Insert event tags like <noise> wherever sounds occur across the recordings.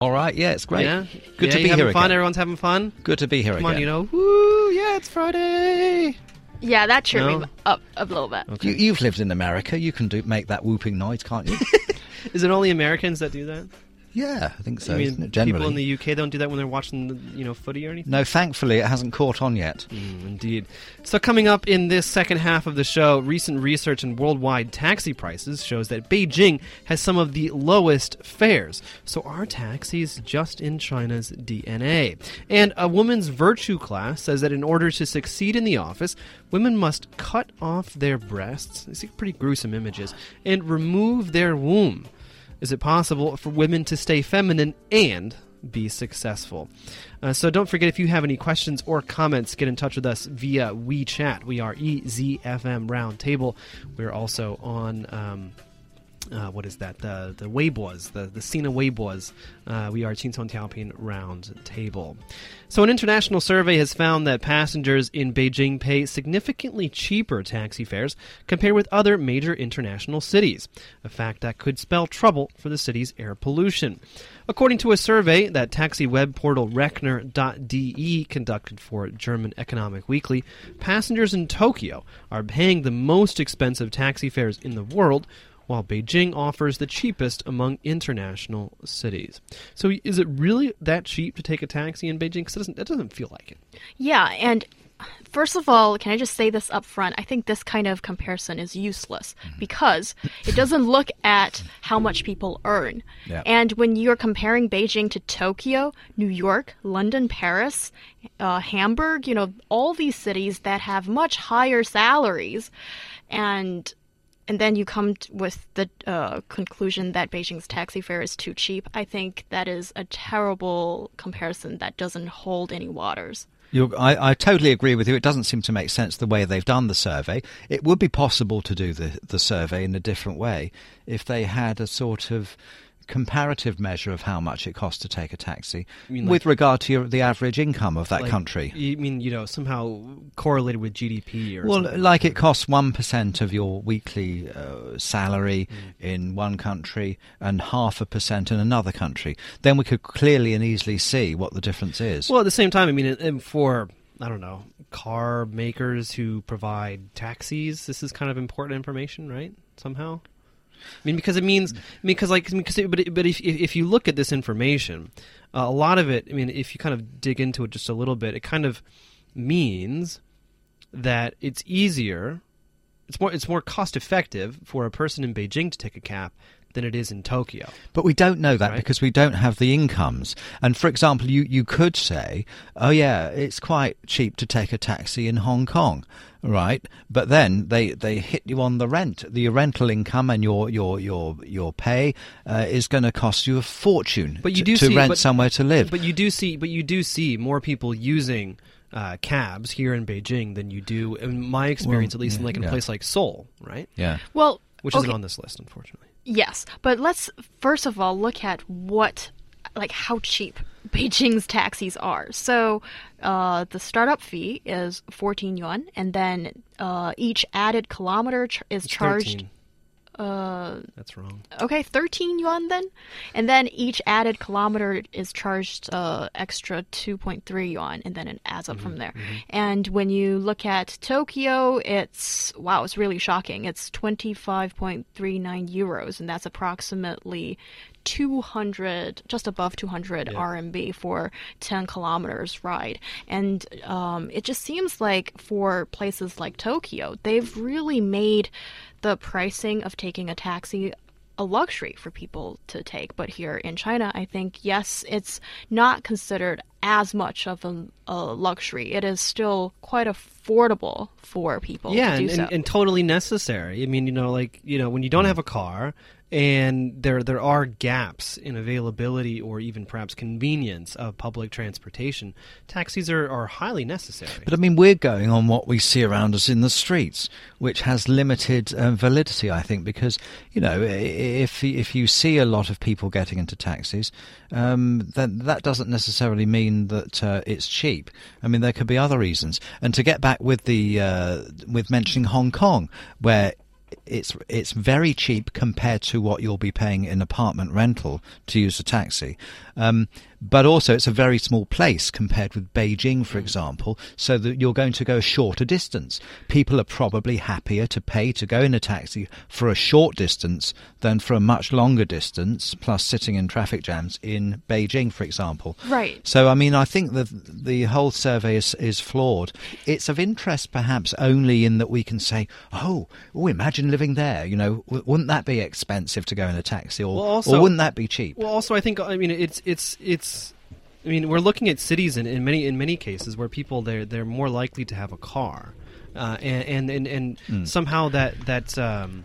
All right, yeah, it's great. Yeah, Good Yeah, to be having here fun. again. Everyone's having fun. Good to be here Come again. on, you know, woo, yeah, it's Friday. Yeah, that cheered No? me up a little bit. You, you've lived in America. You can do make that whooping noise, can't you? <laughs> Is it only Americans that do that? Yeah, I think so. Isn't mean, it, generally. people in the UK don't do that when they're watching, the, you know, footy or anything. no, thankfully, it hasn't caught on yet. Mm, indeed. So, coming up in this second half of the show, recent research in worldwide taxi prices shows that Beijing has some of the lowest fares. So, are taxis just in China's DNA? And a woman's virtue class says that in order to succeed in the office, women must cut off their breasts. These are pretty gruesome images and remove their womb. Is it possible for women to stay feminine and be successful? Uh, so don't forget if you have any questions or comments, get in touch with us via WeChat. We are EZFM Roundtable. We're also on. Um, uh, what is that? The the Weibo's, the the Sina Weibo's. Uh, we are Qingcong Tiaoping Round Table. So, an international survey has found that passengers in Beijing pay significantly cheaper taxi fares compared with other major international cities, a fact that could spell trouble for the city's air pollution. According to a survey that taxi web portal Rechner.de conducted for German Economic Weekly, passengers in Tokyo are paying the most expensive taxi fares in the world, while Beijing offers the cheapest among international cities. So, is it really that cheap to take a taxi in Beijing? Because it doesn't, it doesn't feel like it. Yeah, and first of all, can I just say this up front? I think this kind of comparison is useless because it doesn't look at how much people earn. Yeah. And when you're comparing Beijing to Tokyo, New York, London, Paris, uh, Hamburg, you know, all these cities that have much higher salaries, and and then you come with the uh, conclusion that Beijing's taxi fare is too cheap. I think that is a terrible comparison that doesn't hold any waters. I, I totally agree with you. It doesn't seem to make sense the way they've done the survey. It would be possible to do the, the survey in a different way if they had a sort of comparative measure of how much it costs to take a taxi like- with regard to your, the average income of that Like, country. You mean, you know, somehow correlated with GDP or Well, something like it costs 1% of your weekly uh, salary Mm. in one country and half a percent in another country. Then we could clearly and easily see what the difference is. Well, at the same time, I mean, for I don't know car makers who provide taxis, this is kind of important information, right? Somehow. I mean, because it means, because like, because it, but it, but if if you look at this information, uh, a lot of it, I mean, if you kind of dig into it just a little bit, it kind of means that it's easier, it's more it's more cost effective for a person in Beijing to take a cab than it is in Tokyo. But we don't know that Right. because we don't have the incomes. And for example, you, you could say, oh, yeah, it's quite cheap to take a taxi in Hong Kong, right? But then they, they hit you on the rent. The rental income and your, your, your, your pay uh, is going to cost you a fortune But you do to see- rent but- somewhere to live. But you do see, but you do see more people using uh, cabs here in Beijing than you do, in my experience, Well, at least, in like in a place like Seoul, right? yeah. Well, Which okay, isn't on this list, unfortunately. Yes, but let's first of all look at what, like, how cheap <laughs> Beijing's taxis are. So, uh, the startup fee is 14 yuan, and then uh, each added kilometer ch- is It's charged. 13. Uh, That's wrong. okay, 13 yuan then, and then each added kilometer is charged uh, extra 2.3 yuan, and then it adds up from there. And when you look at Tokyo, it's wow, it's really shocking. It's 25.39 euros, and that's approximately 200, just above 200 RMB for 10 kilometers ride. And um, it just seems like for places like Tokyo, they've really made the pricing of taking a taxi a luxury for people to take. But here in China, I think, yes, it's not considered as much of a, a luxury. It is still quite affordable for people yeah, to do and, so. and, and totally necessary. I mean, you know, like you know, when you don't have a car and there there are gaps in availability or even perhaps convenience of public transportation, taxis are, are highly necessary. But I mean, we're going on what we see around us in the streets, which has limited um, validity, I think, because you know, if if you see a lot of people getting into taxis, um, then that doesn't necessarily mean that uh, it's cheap. I mean, there could be other reasons. And to get back with the uh, with mentioning Hong Kong, where it's it's very cheap compared to what you'll be paying in apartment rental to use a taxi. Um, but also, it's a very small place compared with Beijing, for example, so that you're going to go a shorter distance. People are probably happier to pay to go in a taxi for a short distance than for a much longer distance, plus sitting in traffic jams in Beijing, for example. Right. So, I mean, I think that the whole survey is, is flawed. It's of interest, perhaps, only in that we can say, oh, oh imagine living there. You know, w- wouldn't that be expensive to go in a taxi, or, Well, also- or wouldn't that be cheap? Well, also, I think I mean it's it's it's. I mean, we're looking at cities in, in many in many cases where people they're they're more likely to have a car, uh, and and and, and Hmm. somehow that that um,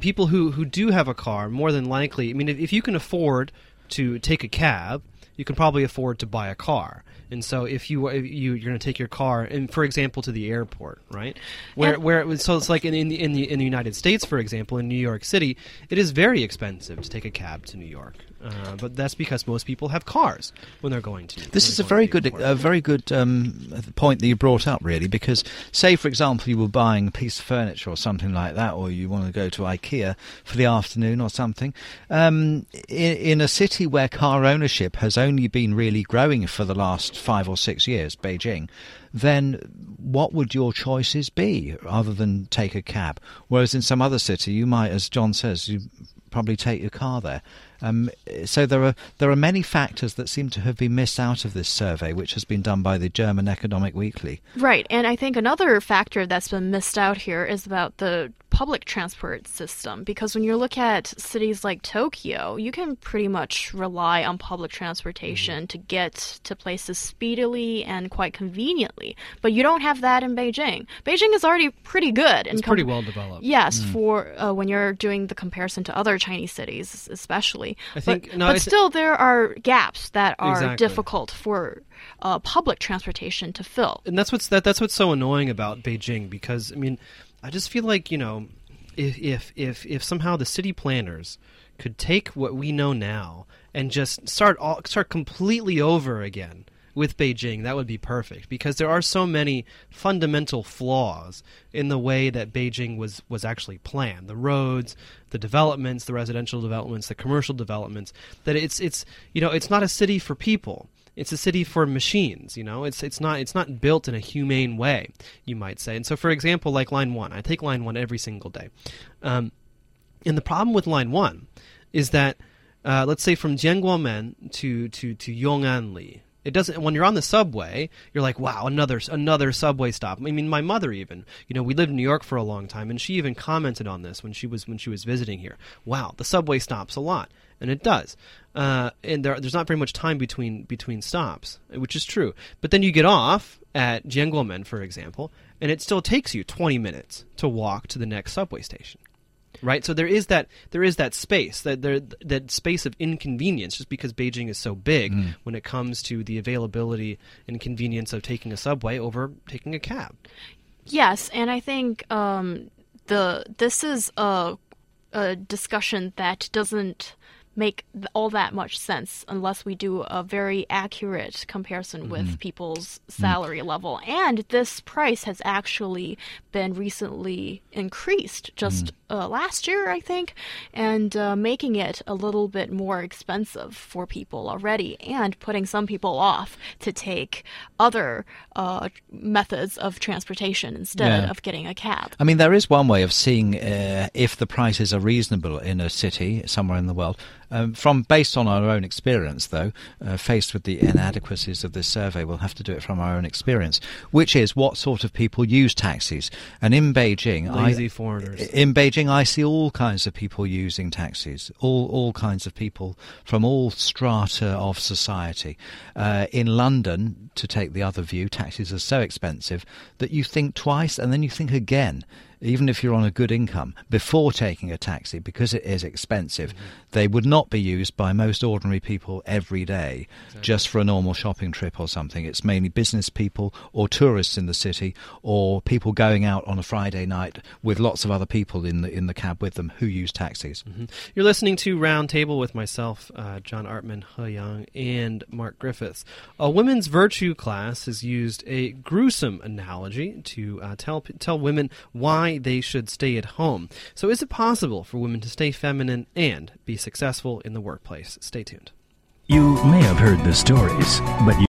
people who who do have a car more than likely. I mean, if, if you can afford to take a cab, you can probably afford to buy a car. And so, if you if you you're going to take your car, and for example, to the airport, right? Where And- where it was, so it's like in, in the in the in the United States, for example, in New York City, it is very expensive to take a cab to New York. Uh, but that's because most people have cars when they're going to. This is a very good, a very good um, point that you brought up, really, because say, for example, you were buying a piece of furniture or something like that, or you want to go to IKEA for the afternoon or something. Um, in, in a city where car ownership has only been really growing for the last five or six years, Beijing, then what would your choices be other than take a cab? Whereas in some other city, you might, as John says, you probably take your car there. Um, so there are there are many factors that seem to have been missed out of this survey, which has been done by the German Economic Weekly. Right, and I think another factor that's been missed out here is about the public transport system because when you look at cities like Tokyo, you can pretty much rely on public transportation Mm-hmm. to get to places speedily and quite conveniently. But you don't have that in Beijing. Beijing is already pretty good. It's pretty well developed. Yes, for uh, when you're doing the comparison to other Chinese cities, especially. I think- but, no, but still, there are gaps that are Exactly. difficult for uh, public transportation to fill. and that's what's that that's what's so annoying about Beijing because I mean, I just feel like you know, if if if if somehow the city planners could take what we know now and just start all, start completely over again with Beijing, that would be perfect because there are so many fundamental flaws in the way that Beijing was was actually planned. The roads, the developments, the residential developments, the commercial developments, that it's it's you know, it's not a city for people it's a city for machines you know? It's it's not it's not built in a humane way you might say. And so for example like line 1 i take line 1 every single day. Um, and the problem with line 1 is that uh, let's say from Jianguomen to to to Yong'anli it doesn't when you're on the subway you're like wow another another subway stop. I mean my mother even you know we lived in new york for a long time and she even commented on this when she was when she was visiting here. Wow the subway stops a lot and it does. Uh, and there, there's not very much time between between stops which is true. But then you get off at Jianguomen for example and it still takes you 20 minutes to walk to the next subway station. Right? So there is that there is that space that there that space of inconvenience just because Beijing is so big when it comes to the availability and convenience of taking a subway over taking a cab. Yes, and I think um, the this is a, a discussion that doesn't make all that much sense unless we do a very accurate comparison with mm-hmm. people's mm-hmm. salary level. And this price has actually been recently increased just mm-hmm. Uh, last year, I think, and uh, making it a little bit more expensive for people already, and putting some people off to take other uh, methods of transportation instead Yeah. of getting a cab. I mean, there is one way of seeing uh, if the prices are reasonable in a city somewhere in the world. Um, from based on our own experience, though, uh, faced with the inadequacies of this survey, we'll have to do it from our own experience. Which is what sort of people use taxis? And in Beijing, lazy I, foreigners in Beijing, I see all kinds of people using taxis. All all kinds of people from all strata of society. Uh, in London, to take the other view, taxis are so expensive that you think twice and then you think again. Even if you're on a good income, before taking a taxi, because it is expensive, they would not be used by most ordinary people every day, just for a normal shopping trip or something. It's mainly business people or tourists in the city, or people going out on a Friday night with lots of other people in the in the cab with them who use taxis. You're listening to Roundtable with myself, uh, John Artman, He Yang, and Mark Griffiths. A women's virtue class has used a gruesome analogy to uh, tell tell women why they should stay at home. So, is it possible for women to stay feminine and be successful in the workplace? Stay tuned. You may have heard the stories, but you